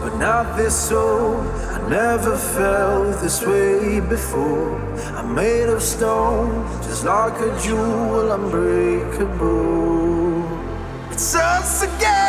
but not this soul. I never felt this way before. I'm made of stone, just like a jewel, unbreakable. It's us again.